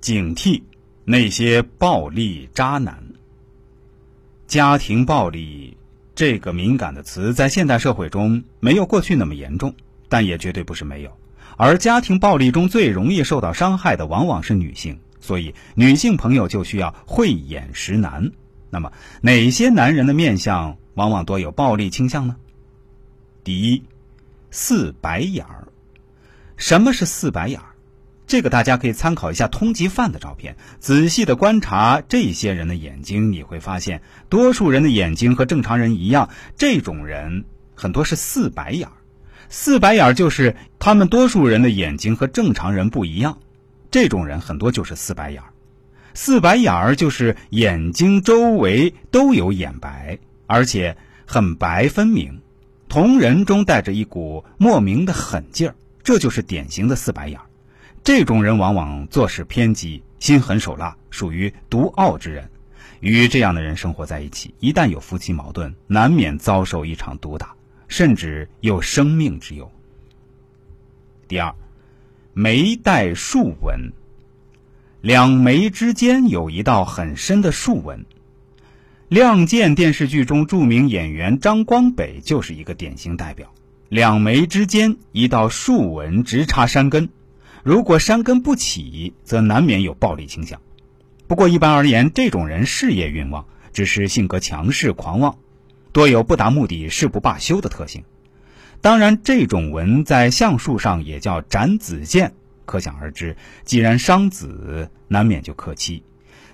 警惕那些暴力渣男。家庭暴力这个敏感的词，在现代社会中没有过去那么严重，但也绝对不是没有。而家庭暴力中最容易受到伤害的，往往是女性，所以女性朋友就需要慧眼识男。那么，哪些男人的面相往往多有暴力倾向呢？第一，四白眼儿。什么是四白眼儿？这个大家可以参考一下通缉犯的照片，仔细的观察这些人的眼睛，你会发现，多数人的眼睛和正常人一样，这种人很多是四白眼儿。四白眼儿就是他们多数人的眼睛和正常人不一样，这种人很多就是四白眼儿。四白眼儿就是眼睛周围都有眼白，而且很白分明，瞳仁中带着一股莫名的狠劲儿，这就是典型的四白眼儿。这种人往往做事偏激，心狠手辣，属于独傲之人。与这样的人生活在一起，一旦有夫妻矛盾，难免遭受一场毒打，甚至有生命之忧。第二，眉带竖纹，两眉之间有一道很深的竖纹。《亮剑》电视剧中著名演员张光北就是一个典型代表，两眉之间一道竖纹直插山根。如果山根不起，则难免有暴力倾向。不过一般而言，这种人事业运旺，只是性格强势狂妄，多有不达目的誓不罢休的特性。当然，这种纹在相术上也叫斩子剑，可想而知，既然伤子，难免就克妻。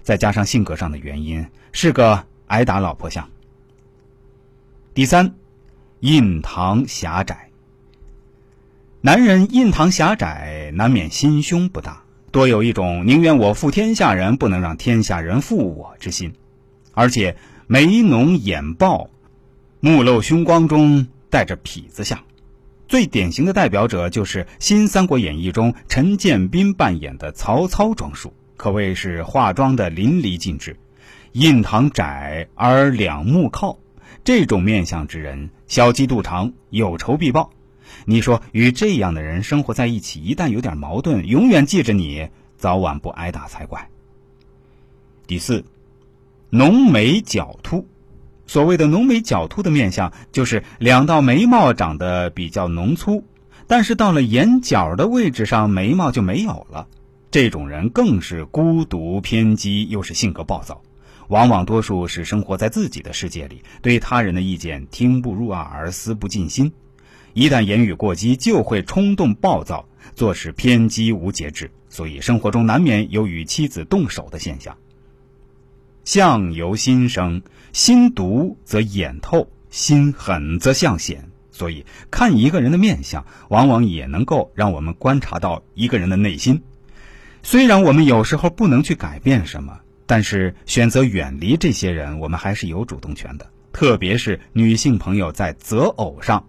再加上性格上的原因，是个挨打老婆相。第三，印堂狭窄。男人印堂狭窄，难免心胸不大，多有一种宁愿我负天下人，不能让天下人负我之心。而且眉浓眼暴，目露凶光中带着痞子相。最典型的代表者就是《新三国演义》中陈建斌扮演的曹操装束，可谓是化妆的淋漓尽致。印堂窄而两目靠，这种面相之人，小鸡肚肠，有仇必报。你说与这样的人生活在一起，一旦有点矛盾，永远记着你，早晚不挨打才怪。第四，浓眉角突，所谓的浓眉角突的面相，就是两道眉毛长得比较浓粗，但是到了眼角的位置上，眉毛就没有了。这种人更是孤独偏激，又是性格暴躁，往往多数是生活在自己的世界里，对他人的意见听不入耳，而思不尽心。一旦言语过激，就会冲动暴躁，做事偏激无节制，所以生活中难免有与妻子动手的现象。相由心生，心毒则眼透，心狠则相显。所以看一个人的面相，往往也能够让我们观察到一个人的内心。虽然我们有时候不能去改变什么，但是选择远离这些人，我们还是有主动权的。特别是女性朋友在择偶上。